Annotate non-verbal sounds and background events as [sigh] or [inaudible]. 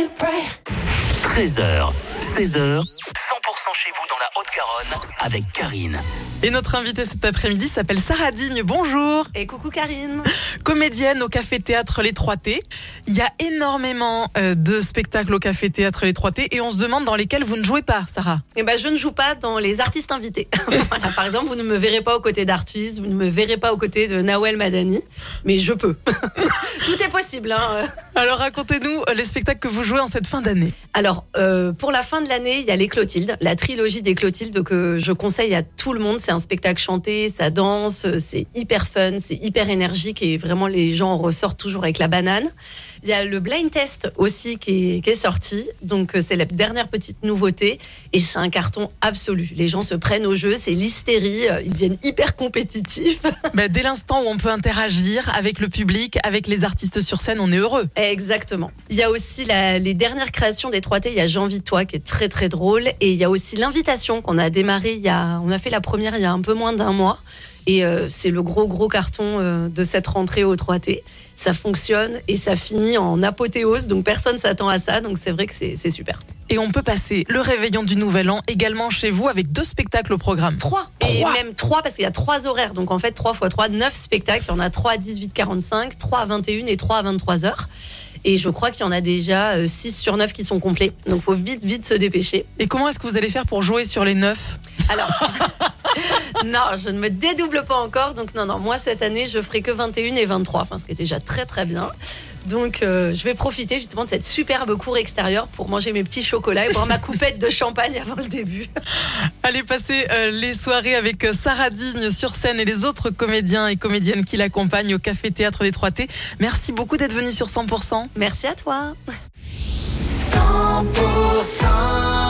13h, 16h, 100% chez vous dans la Haute-Garonne avec Karine. Et notre invitée cet après-midi s'appelle Sarah Digne. Bonjour. Et coucou Karine. Comédienne au Café Théâtre Les Trois T. Il y a énormément euh, de spectacles au Café Théâtre Les Trois T et on se demande dans lesquels vous ne jouez pas, Sarah. Eh ben, je ne joue pas dans les artistes invités. [laughs] Voilà, par exemple, vous ne me verrez pas aux côtés d'artistes, vous ne me verrez pas aux côtés de Nawel Madani, mais je peux. [laughs] Tout est possible. Hein. Alors racontez-nous euh, les spectacles que vous jouez en cette fin d'année. Alors, euh, pour la fin de l'année, il y a les Clotildes, la trilogie des Clotildes que je conseille à tout le monde. C'est un spectacle chanté, ça danse, c'est hyper fun, c'est hyper énergique et vraiment les gens en ressortent toujours avec la banane. Il y a le blind test aussi qui est, qui est sorti, donc euh, c'est la dernière petite nouveauté et c'est un carton absolu. Les gens se prennent au jeu, c'est l'hystérie, euh, ils deviennent hyper compétitifs. Bah, dès l'instant où on peut interagir avec le public, avec les artistes sur scène, on est heureux. Exactement. Il y a aussi les dernières créations des 3T. Il y a de toi qui est très très drôle. Et il y a aussi l'invitation qu'on a démarré il y a, on a fait la première il y a un peu moins d'un mois. Et euh, c'est le gros gros carton euh, de cette rentrée au 3T. Ça fonctionne et ça finit en apothéose. Donc personne s'attend à ça. Donc c'est vrai que c'est super. Et on peut passer le réveillon du Nouvel An également chez vous avec deux spectacles au programme. Trois. Et même trois parce qu'il y a trois horaires. Donc en fait, 3 x 3, 9 spectacles. Il y en a 3 à 18h45, 3 à 21 et 3 à 23h. Et je crois qu'il y en a déjà 6 sur 9 qui sont complets. Donc faut vite, vite se dépêcher. Et comment est-ce que vous allez faire pour jouer sur les neuf? Alors, [laughs] non, je ne me dédouble pas encore. Donc non, non, moi cette année, je ferai que 21 et 23. Enfin, ce qui est déjà très, très bien. Donc, euh, je vais profiter justement de cette superbe cour extérieure pour manger mes petits chocolats et boire ma coupette de champagne avant le début. [laughs] Allez passer euh, les soirées avec euh, Sarah Digne sur scène et les autres comédiens et comédiennes qui l'accompagnent au Café Théâtre des 3T. Merci beaucoup d'être venu sur 100%. Merci à toi. 100%